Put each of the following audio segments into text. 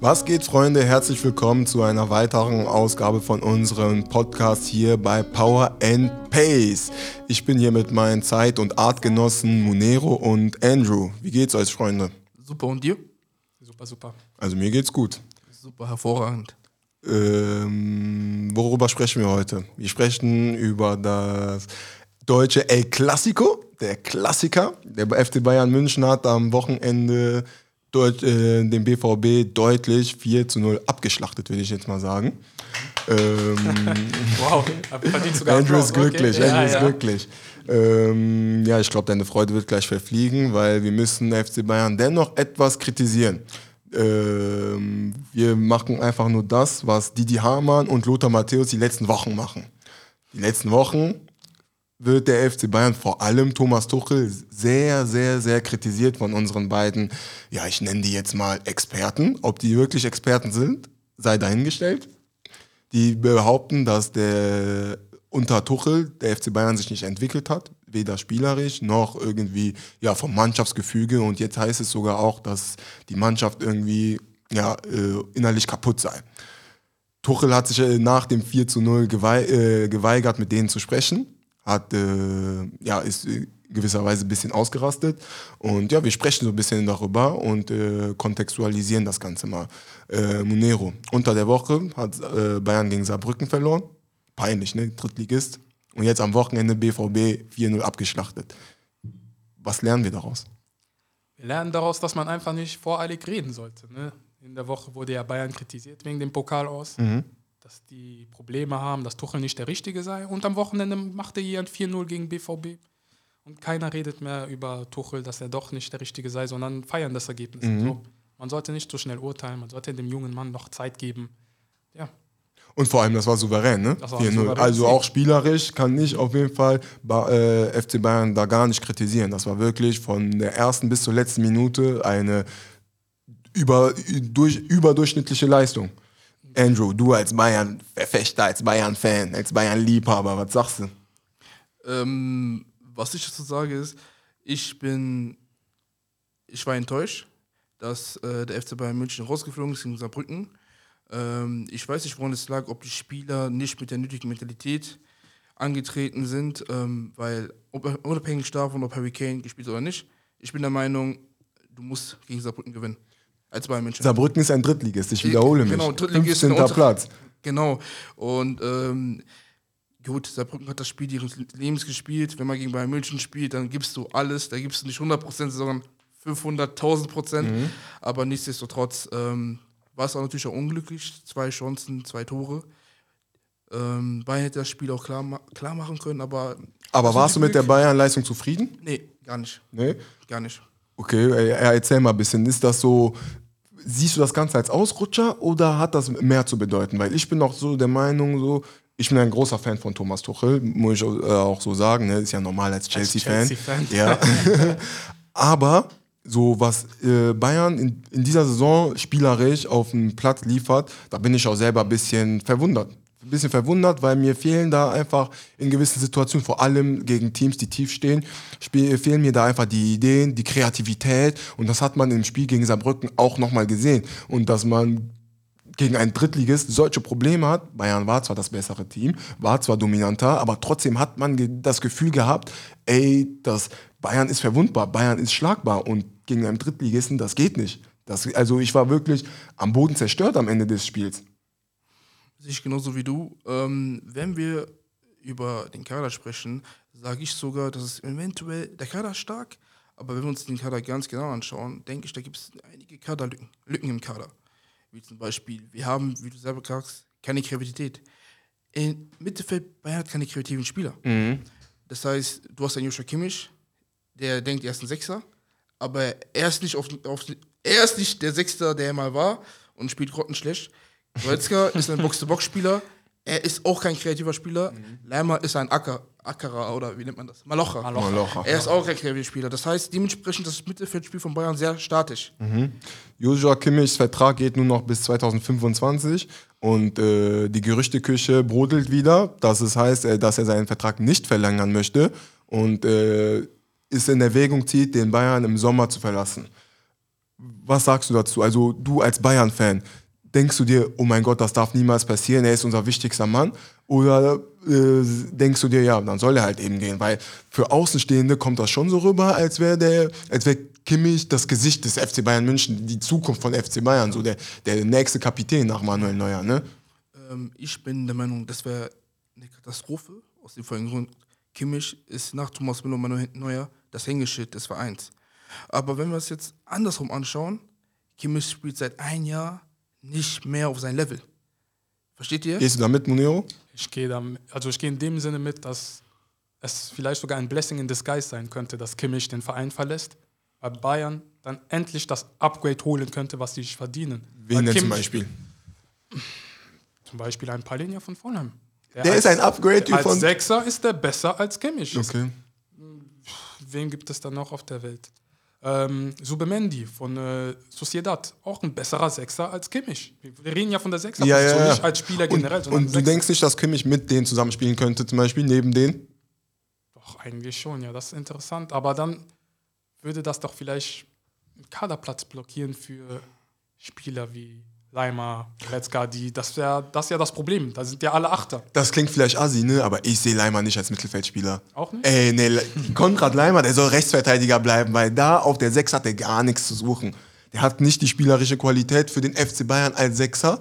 Was geht, Freunde? Herzlich willkommen zu einer weiteren Ausgabe von unserem Podcast hier bei Power and Pace. Ich bin hier mit meinen Zeit- und Artgenossen Munero und Andrew. Wie geht's euch, Freunde? Super, und dir? Super, super. Also mir geht's gut. Super, hervorragend. Ähm, worüber sprechen wir heute? Wir sprechen über das deutsche El Clasico, der Klassiker. Der FC Bayern München hat am Wochenende Deut äh, den BVB deutlich 4 zu 0 abgeschlachtet, würde ich jetzt mal sagen. Ähm, wow, verdient sogar Andrew ist glücklich, Okay. Andrew Ja, ist ja. glücklich. Ähm, ja, ich glaube, deine Freude wird gleich verfliegen, weil wir müssen FC Bayern dennoch etwas kritisieren. Ähm, wir machen einfach nur das, was Didi Hamann und Lothar Matthäus die letzten Wochen machen. Die letzten Wochen wird der FC Bayern, vor allem Thomas Tuchel, sehr, sehr, sehr kritisiert von unseren beiden, ja, ich nenne die jetzt mal Experten. Ob die wirklich Experten sind, sei dahingestellt. Die behaupten, dass der unter Tuchel der FC Bayern sich nicht entwickelt hat, weder spielerisch noch irgendwie ja vom Mannschaftsgefüge und jetzt heißt es sogar auch, dass die Mannschaft irgendwie ja äh, innerlich kaputt sei. Tuchel hat sich äh, nach dem 4 zu 0 gewei äh, geweigert, mit denen zu sprechen. Hat, äh, ja, ist gewisserweise ein bisschen ausgerastet. Und ja, wir sprechen so ein bisschen darüber und äh, kontextualisieren das Ganze mal. Äh, Munero, unter der Woche hat äh, Bayern gegen Saarbrücken verloren. Peinlich, ne? Drittligist. Und jetzt am Wochenende BVB 4-0 abgeschlachtet. Was lernen wir daraus? Wir lernen daraus, dass man einfach nicht voreilig reden sollte. Ne? In der Woche wurde ja Bayern kritisiert wegen dem Pokal aus, dass die Probleme haben, dass Tuchel nicht der Richtige sei. Und am Wochenende machte hier ein 4-0 gegen BVB. Und keiner redet mehr über Tuchel, dass er doch nicht der Richtige sei, sondern feiern das Ergebnis. So, man sollte nicht so schnell urteilen, man sollte dem jungen Mann noch Zeit geben. Ja, Und vor allem, das war souverän, ne? Das war 4-0. souverän. Also auch spielerisch kann ich auf jeden Fall äh, FC Bayern da gar nicht kritisieren. Das war wirklich von der ersten bis zur letzten Minute eine über, durch, überdurchschnittliche Leistung. Andrew, du als Bayern-Verfechter, als Bayern-Fan, als Bayern-Liebhaber, was sagst du? Ähm, was ich dazu sage ist, ich bin, ich war enttäuscht, dass äh, der FC Bayern München rausgeflogen ist gegen Saarbrücken. Ähm, ich weiß nicht, woran es lag, ob die Spieler nicht mit der nötigen Mentalität angetreten sind, ähm, weil unabhängig davon, ob Harry Kane gespielt oder nicht, ich bin der Meinung, du musst gegen Saarbrücken gewinnen. Als Bayern München. Saarbrücken ist ein Drittligist, ich wiederhole mich. Genau, Drittligist 15. und- Platz. Genau. Und ähm, gut, Saarbrücken hat das Spiel ihres Lebens gespielt. Wenn man gegen Bayern München spielt, dann gibst du alles. Da gibst du nicht 100%, sondern 500.000 Prozent. Aber nichtsdestotrotz ähm, war es auch natürlich auch unglücklich. Zwei Chancen, zwei Tore. Ähm, Bayern hätte das Spiel auch klar, ma klar machen können, aber. Aber warst du mit der Bayern-Leistung zufrieden? Nee, gar nicht. Nee? Gar nicht. Okay, äh, erzähl mal ein bisschen. Ist das so, siehst du das Ganze als Ausrutscher oder hat das mehr zu bedeuten? Weil ich bin auch so der Meinung, so, ich bin ein großer Fan von Thomas Tuchel, muss ich äh, auch so sagen, ne? ist ja normal als Chelsea-Fan. Chelsea-Fan. ja. Aber so was äh, Bayern in, in dieser Saison spielerisch auf dem Platz liefert, da bin ich auch selber ein bisschen verwundert. Ein bisschen verwundert, weil mir fehlen da einfach in gewissen Situationen, vor allem gegen Teams, die tief stehen, fehlen mir da einfach die Ideen, die Kreativität. Und das hat man im Spiel gegen Saarbrücken auch nochmal gesehen. Und dass man gegen einen Drittligist solche Probleme hat. Bayern war zwar das bessere Team, war zwar dominanter, aber trotzdem hat man das Gefühl gehabt, ey, das Bayern ist verwundbar, Bayern ist schlagbar und gegen einen Drittligisten, das geht nicht. Das, also ich war wirklich am Boden zerstört am Ende des Spiels. Sehe ich genauso wie du. Ähm, wenn wir über den Kader sprechen, sage ich sogar, dass es eventuell, der Kader ist stark, aber wenn wir uns den Kader ganz genau anschauen, denke ich, da gibt es einige Kaderlücken Lücken im Kader. Wie zum Beispiel, wir haben, wie du selber sagst, keine Kreativität. Im Mittelfeld, Bayern hat keine kreativen Spieler. Das heißt, du hast einen Joshua Kimmich, der denkt, er ist ein Sechser, aber er ist nicht, auf, auf, er ist nicht der Sechster, der er mal war und spielt grottenschlecht. Goretzka ist ein Box-to-Box-Spieler, er ist auch kein kreativer Spieler. Leimer ist ein Acker, Ackerer oder wie nennt man das? Malocher. Malocher. Malocher. Er ist auch kein kreativer Spieler. Das heißt, dementsprechend ist das Mittelfeldspiel von Bayern sehr statisch. Joshua Kimmichs Vertrag geht nur noch bis 2025 und äh, die Gerüchteküche brodelt wieder. Das ist, heißt, äh, dass er seinen Vertrag nicht verlängern möchte und äh, ist in Erwägung zieht, den Bayern im Sommer zu verlassen. Was sagst du dazu? Also du als Bayern-Fan, denkst du dir, oh mein Gott, das darf niemals passieren, er ist unser wichtigster Mann? Oder äh, denkst du dir, ja, dann soll er halt eben gehen? Weil für Außenstehende kommt das schon so rüber, als wäre der, als wäre Kimmich das Gesicht des FC Bayern München, die Zukunft von FC Bayern, so der, der nächste Kapitän nach Manuel Neuer, ne? Ähm, ich bin der Meinung, das wäre eine Katastrophe. Aus dem folgenden Grund. Kimmich ist nach Thomas Müller und Manuel Neuer das Hängeschild des Vereins. Aber wenn wir es jetzt andersrum anschauen, Kimmich spielt seit ein Jahr nicht mehr auf sein Level. Versteht ihr? Gehst du da mit, Muniro? Ich gehe also ich gehe in dem Sinne mit, dass es vielleicht sogar ein Blessing in disguise sein könnte, dass Kimmich den Verein verlässt, weil Bayern dann endlich das Upgrade holen könnte, was sie sich verdienen. Wen denn zum Beispiel? Zum Beispiel ein Palinja von Fulham. Der ist ein Upgrade als von- Sechser ist der besser als Kimmich. Okay. Wen gibt es da noch auf der Welt? Ähm, Subemendi von äh, Sociedad, auch ein besserer Sechser als Kimmich. Wir reden ja von der Sechser, Ja, ja, ja. nicht als Spieler generell, Und, sondern und du Sechser. denkst nicht, dass Kimmich mit denen zusammenspielen könnte, zum Beispiel neben denen? Doch, eigentlich schon, ja, das ist interessant. Aber dann würde das doch vielleicht einen Kaderplatz blockieren für Spieler wie Leimer, Goretzka, die, das, wär, das ist ja das Problem. Da sind ja alle Achter. Das klingt vielleicht assi, ne? Aber ich sehe Leimer nicht als Mittelfeldspieler. Auch nicht? Ey, nee, Le- Konrad Leimer, der soll Rechtsverteidiger bleiben, weil da auf der Sechs hat er gar nichts zu suchen. Der hat nicht die spielerische Qualität für den FC Bayern als Sechser.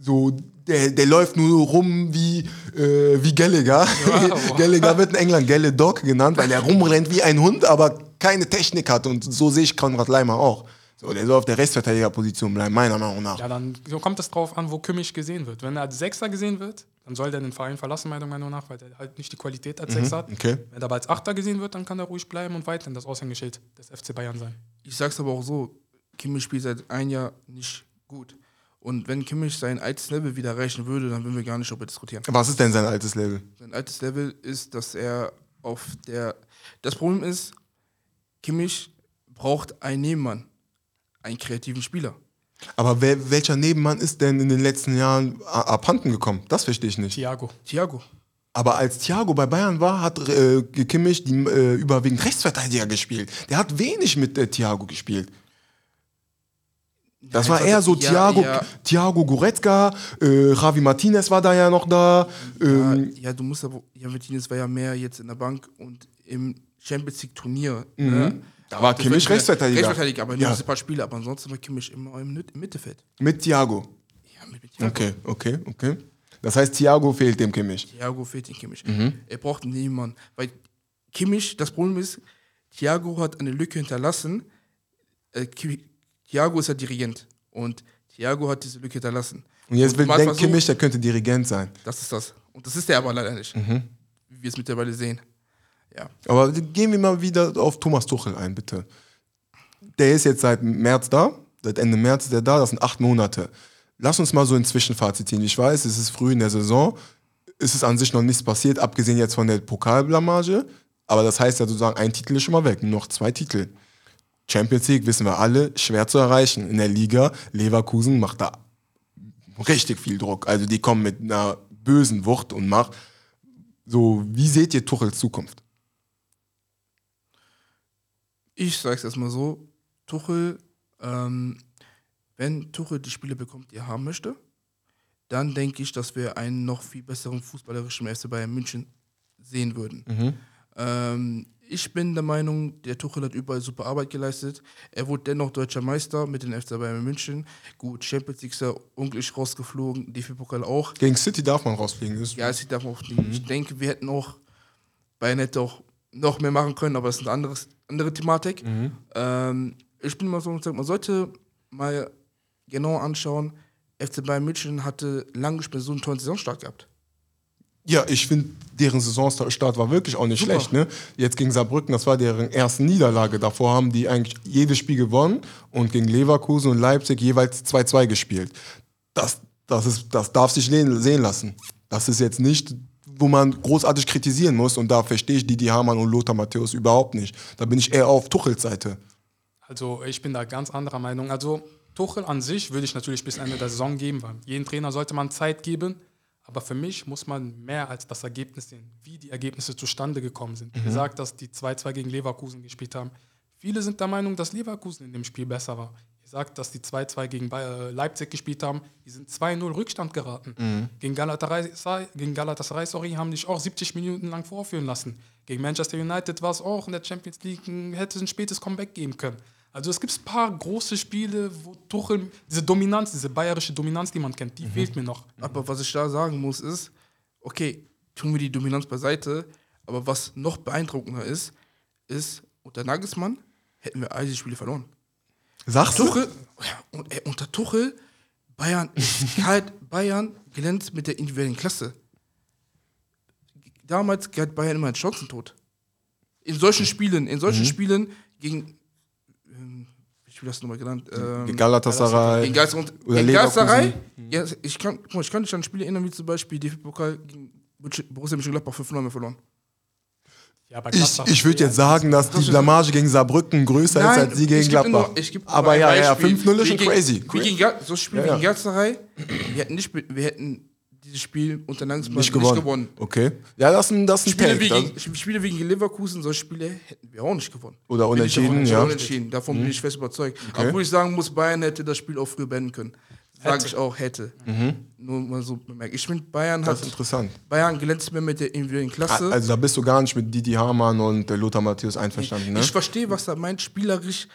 So, der, der läuft nur rum wie, äh, wie Gallagher. wow. Gallagher wird in England Gelle Dog genannt, weil er rumrennt wie ein Hund, aber keine Technik hat. Und so sehe ich Konrad Leimer auch. So, der soll auf der Rechtsverteidigerposition bleiben, meiner Meinung nach. Ja, dann so kommt es drauf an, wo Kimmich gesehen wird. Wenn er als Sechser gesehen wird, dann soll der den Verein verlassen, meiner Meinung nach, weil er halt nicht die Qualität als Sechser hat. okay. Wenn er aber als Achter gesehen wird, dann kann er ruhig bleiben und weiterhin das Aushängeschild des FC Bayern sein. Ich sag's aber auch so, Kimmich spielt seit ein Jahr nicht gut. Und wenn Kimmich sein altes Level wieder erreichen würde, dann würden wir gar nicht darüber diskutieren. Was ist denn sein altes Level? Sein altes Level ist, dass er auf der. Das Problem ist, Kimmich braucht einen Nebenmann, einen kreativen Spieler. Aber wer, welcher Nebenmann ist denn in den letzten Jahren abhanden gekommen? Das verstehe ich nicht. Thiago. Thiago. Aber als Thiago bei Bayern war, hat äh, Kimmich die, äh, überwiegend Rechtsverteidiger gespielt. Der hat wenig mit äh, Thiago gespielt. Das Ja, war eher so ja, Thiago, ja. Thiago Goretzka, äh, Javi Martinez war da ja noch da. Ja, Ähm, ja, du musst aber. Ja, Martinez war ja mehr jetzt in der Bank und im Champions League Turnier. Mhm. Ne? Da war Kimmich Rechtsverteidiger. Rechtsverteidiger, aber nur Ja. ein paar Spiele. Aber ansonsten war Kimmich immer im Mittelfeld. mit Thiago. Ja, mit, mit Thiago. Okay, okay, okay. Das heißt, Thiago fehlt dem Kimmich. Thiago fehlt den Kimmich. Mhm. Er braucht Nebenmann. Weil Kimmich, das Problem ist, Thiago hat eine Lücke hinterlassen. Äh, Thiago ist ja Dirigent. Und Thiago hat diese Lücke hinterlassen. Und jetzt will, denkt Kimmich, der könnte Dirigent sein. Das ist das. Und das ist er aber leider nicht. Mhm. Wie wir es mittlerweile sehen. Ja. Aber gehen wir mal wieder auf Thomas Tuchel ein, bitte. Der ist jetzt seit März da, seit Ende März ist er da, das sind acht Monate. Lass uns mal so ein Zwischenfazit ziehen. Ich weiß, es ist früh in der Saison, es ist an sich noch nichts passiert, abgesehen jetzt von der Pokalblamage. Aber das heißt ja sozusagen, ein Titel ist schon mal weg, noch zwei Titel. Champions League, wissen wir alle, schwer zu erreichen. In der Liga, Leverkusen macht da richtig viel Druck. Also die kommen mit einer bösen Wucht und Macht. So, wie seht ihr Tuchels Zukunft? Ich sag's erstmal so: Tuchel, ähm, wenn Tuchel die Spiele bekommt, die er haben möchte, dann denke ich, dass wir einen noch viel besseren fußballerischen FC Bayern München sehen würden. Ähm, ich bin der Meinung, der Tuchel hat überall super Arbeit geleistet. Er wurde dennoch deutscher Meister mit den FC Bayern München. Gut, Champions League ist er unglücklich rausgeflogen, DFB-Pokal auch. Gegen City darf man rausfliegen. Das Ja, es sieht davon auch nicht. Ich denke, wir hätten auch Bayern hätte auch noch mehr machen können, aber das ist eine anderes, andere Thematik. Ähm, ich bin mal so gesagt, man sollte mal genau anschauen, FC Bayern München hatte lange nicht mehr so einen tollen Saisonstart gehabt. ja, ich finde, deren Saisonstart war wirklich auch nicht Super. schlecht. Ne? Jetzt gegen Saarbrücken, das war deren erste Niederlage. Davor haben die eigentlich jedes Spiel gewonnen und gegen Leverkusen und Leipzig jeweils 2-2 gespielt. Das, das, ist, das darf sich sehen lassen. Das ist jetzt nicht, wo man großartig kritisieren muss und da verstehe ich Didi Hamann und Lothar Matthäus überhaupt nicht. Da bin ich eher auf Tuchels Seite. Also ich bin da ganz anderer Meinung. Also Tuchel an sich würde ich natürlich bis Ende der Saison geben, weil jedem Trainer sollte man Zeit geben. Aber für mich muss man mehr als das Ergebnis sehen, wie die Ergebnisse zustande gekommen sind. Wie gesagt, dass die 2-2 gegen Leverkusen gespielt haben. Viele sind der Meinung, dass Leverkusen in dem Spiel besser war. Gesagt, dass die 2-2 gegen Bayer, Leipzig gespielt haben. Die sind 2-0 Rückstand geraten. Mhm. Gegen, Galatasaray, gegen Galatasaray, sorry, haben dich auch 70 Minuten lang vorführen lassen. Gegen Manchester United war es auch in der Champions League, hätte es ein spätes Comeback geben können. Also es gibt ein paar große Spiele, wo Tuchel, diese Dominanz, diese bayerische Dominanz, die man kennt, Mhm. die fehlt mir noch. Aber was ich da sagen muss, ist, okay, tun wir die Dominanz beiseite, aber was noch beeindruckender ist, ist, unter Nagelsmann hätten wir all diese Spiele verloren. Sagst du? Tuchel, ja, und, ey, unter Tuchel, Bayern ist kalt, Bayern glänzt mit der individuellen Klasse. Damals galt Bayern immer als Chancentod. In solchen Spielen, in Mhm. solchen Spielen gegen, ähm, wie Spiel hast du nochmal genannt? Ähm, Galatasaray. gegen und Oder gegen. Galatasaray. Ja, ich kann, ich kann dich an Spiele erinnern, wie zum Beispiel DFB-Pokal gegen Borussia Mönchengladbach 5 0 verloren. Ja, aber Ich, ich würde jetzt sagen, dass die Blamage gegen Saarbrücken größer ist als die gegen Gladbach. nur- Aber ja, ja, Beispiel. 5-0 ist schon crazy. Wie gegen, so ein Spiel Ja, wie ja. gegen Galatasaray, wir hätten, nicht, wir hätten dieses Spiel unter Nagelsmann Nicht gewonnen. Okay. Ja, das ist ein, das ist ein Spiele, Take. wie gegen, Spiele wie gegen Leverkusen, solche Spiele hätten wir auch nicht gewonnen. Oder unentschieden, davon, ja. Mhm. Unentschieden, davon bin ich fest überzeugt. Obwohl ich sagen muss, Bayern hätte das Spiel auch früher beenden können. Sage ich auch, hätte. Nur mal so bemerkt. Ich finde, Bayern Mhm. das hat ist interessant. Bayern glänzt mehr mit der individuellen Klasse. Also da bist du gar nicht mit Didi Hamann und äh, Lothar Matthäus einverstanden, ne? Ich verstehe, was er meint. Spielerisch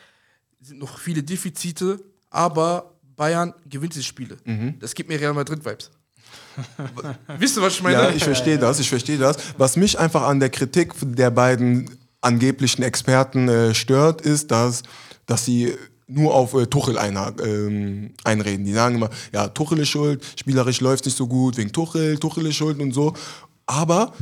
sind noch viele Defizite, aber Bayern gewinnt diese Spiele. Mhm. Das gibt mir Real Madrid-Vibes. Wisst ihr, was ich meine? Ja, ich verstehe das, ich verstehe das. Was mich einfach an der Kritik der beiden angeblichen Experten äh, stört, ist, dass, dass sie nur auf äh, Tuchel einha- ähm, einreden. Die sagen immer, ja, Tuchel ist schuld, spielerisch läuft nicht so gut, wegen Tuchel, Tuchel ist schuld und so. Aber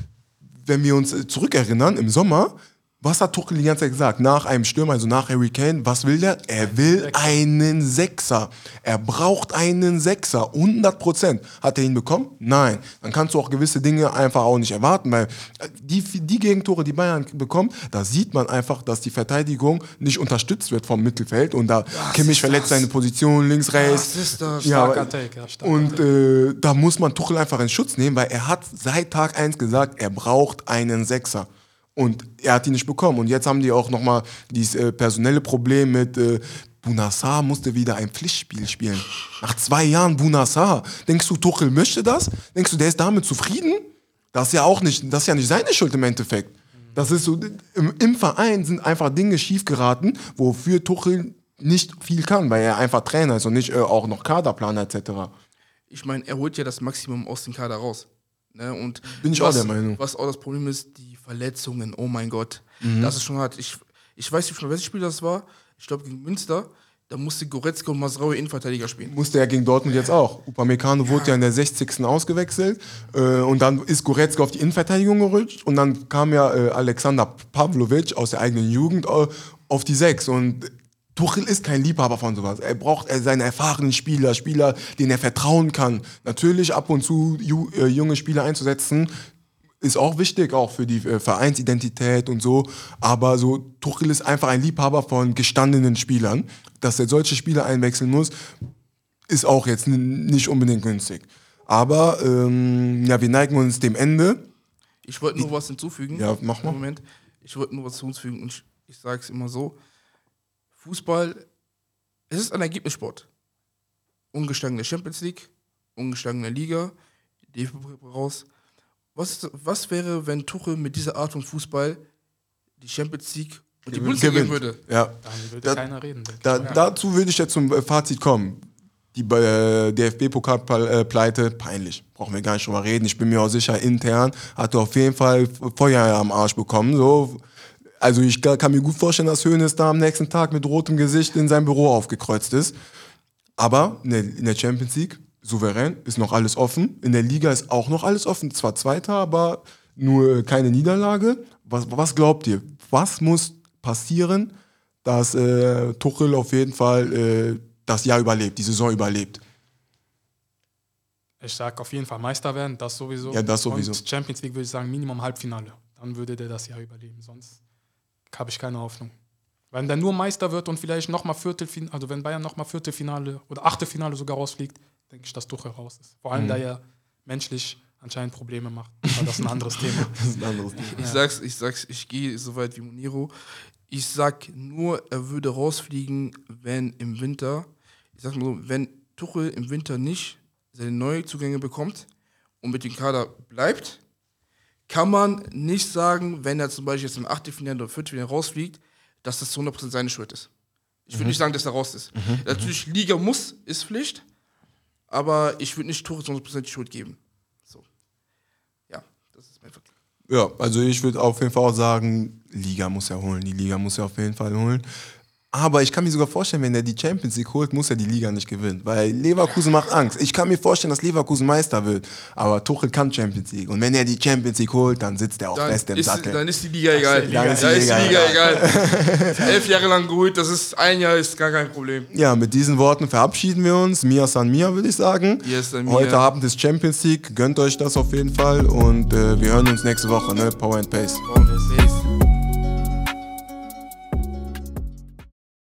wenn wir uns äh, zurückerinnern, im Sommer, was hat Tuchel die ganze Zeit gesagt? Nach einem Sturm, also nach Harry Kane, was will der? Er will einen Sechser. Er braucht einen Sechser. 100 Prozent. Hat er ihn bekommen? Nein. Dann kannst du auch gewisse Dinge einfach auch nicht erwarten, weil äh, die, die Gegentore, die Bayern bekommt, da sieht man einfach, dass die Verteidigung nicht unterstützt wird vom Mittelfeld und da Kimmich ist verletzt seine Position links, rechts. Das ist. Ja, Starker Take, ja, starker und äh, da muss man Tuchel einfach in Schutz nehmen, weil er hat seit Tag 1 gesagt, er braucht einen Sechser. Und er hat ihn nicht bekommen. Und jetzt haben die auch nochmal dieses äh, personelle Problem mit äh, Bunassar musste wieder ein Pflichtspiel spielen. Nach zwei Jahren Bunassar. Denkst du, Tuchel möchte das? Denkst du, der ist damit zufrieden? Das ist ja auch nicht, das ist ja nicht seine Schuld im Endeffekt. Das ist so, im, im Verein sind einfach Dinge schiefgeraten, wofür Tuchel nicht viel kann, weil er einfach Trainer ist und nicht äh, auch noch Kaderplaner etc. Ich meine, er holt ja das Maximum aus dem Kader raus. Ne? Und Bin ich auch was, der Meinung. Was auch das Problem ist, die Verletzungen. Oh mein Gott. Mhm. Das ist schon hart. Ich, ich weiß nicht, welches Spiel das war. Ich glaube, gegen Münster. Da musste Goretzka und Masraui Innenverteidiger spielen. Musste er gegen Dortmund jetzt auch. Upamecano wurde ja in der 60. ausgewechselt äh, und dann ist Goretzka auf die Innenverteidigung gerutscht und dann kam ja äh, Alexander Pavlovic aus der eigenen Jugend äh, auf die 6 und Tuchel ist kein Liebhaber von sowas. Er braucht äh, seine erfahrenen Spieler, Spieler, denen er vertrauen kann. Natürlich ab und zu äh, junge Spieler einzusetzen, ist auch wichtig, auch für die äh, Vereinsidentität und so. Aber so Tuchel ist einfach ein Liebhaber von gestandenen Spielern. Dass er solche Spieler einwechseln muss, ist auch jetzt nicht unbedingt günstig. Aber ähm, ja, wir neigen uns dem Ende. Ich wollte nur was hinzufügen. Ja, mach mal. Moment. Ich wollte nur was hinzufügen und ich, ich sage es immer so. Fußball, es ist ein Ergebnissport. Ungeschlagene Champions League, ungeschlagene Liga, DFB raus. Was, was wäre, wenn Tuchel mit dieser Art von Fußball die Champions League und die Bundesliga gewinnen würde? Ja. Dann würde Da- keiner reden. Da. Ja. Dazu würde ich jetzt zum äh, Fazit kommen. Die äh, DFB-Pokalpleite, peinlich. Brauchen wir gar nicht drüber reden. Ich bin mir auch sicher, intern hat er auf jeden Fall Feuer am Arsch bekommen. So. Also ich kann mir gut vorstellen, dass Hoeneß da am nächsten Tag mit rotem Gesicht in sein Büro aufgekreuzt ist. Aber der, in der Champions League, souverän, ist noch alles offen. In der Liga ist auch noch alles offen. Zwar Zweiter, aber nur keine Niederlage. Was, was glaubt ihr? Was muss passieren, dass äh, Tuchel auf jeden Fall äh, das Jahr überlebt, die Saison überlebt? Ich sage auf jeden Fall Meister werden, das sowieso. Ja, das sowieso. Und Champions League würde ich sagen, Minimum Halbfinale. Dann würde der das Jahr überleben. Sonst habe ich keine Hoffnung. Wenn der nur Meister wird und vielleicht nochmal Viertelfinale, also wenn Bayern nochmal Viertelfinale oder Achtelfinale sogar rausfliegt, denke ich, dass Tuchel raus ist. Vor Mhm. allem, da er menschlich anscheinend Probleme macht. Aber das ist ein anderes Thema. Das ist ein anderes Ding. Ich sag's, ich sag's, ich gehe so weit wie Moniro. Ich sag nur, er würde rausfliegen, wenn im Winter, ich sag mal so, wenn Tuchel im Winter nicht seine Neuzugänge bekommt und mit dem Kader bleibt, kann man nicht sagen, wenn er zum Beispiel jetzt im Achtelfinale oder Viertelfinale rausfliegt, dass das zu 100% seine Schuld ist. Ich würde nicht sagen, dass er raus ist. Natürlich, Liga muss, ist Pflicht, aber ich würde nicht Tuchel zu 100% die Schuld geben. So. Ja, das ist mein Vergleich. Ja, also ich würde auf jeden Fall auch sagen, Liga muss er holen. Die Liga muss er auf jeden Fall holen. Aber ich kann mir sogar vorstellen, wenn er die Champions League holt, muss er die Liga nicht gewinnen. Weil Leverkusen macht Angst. Ich kann mir vorstellen, dass Leverkusen Meister wird. Aber Tuchel kann Champions League. Und wenn er die Champions League holt, dann sitzt er auch Dann fest im ist, Sattel. dann ist die Liga egal. Dann ist die Da Liga egal. Elf Jahre lang geholt, das ist ein Jahr, ist gar kein Problem. Ja, mit diesen Worten verabschieden wir uns. Mia San Mia, würde ich sagen. Yes, Mia. Heute Abend ist Champions League. Gönnt euch das auf jeden Fall. Und äh, wir hören uns nächste Woche. Ne? Power and Pace. Warum das ist.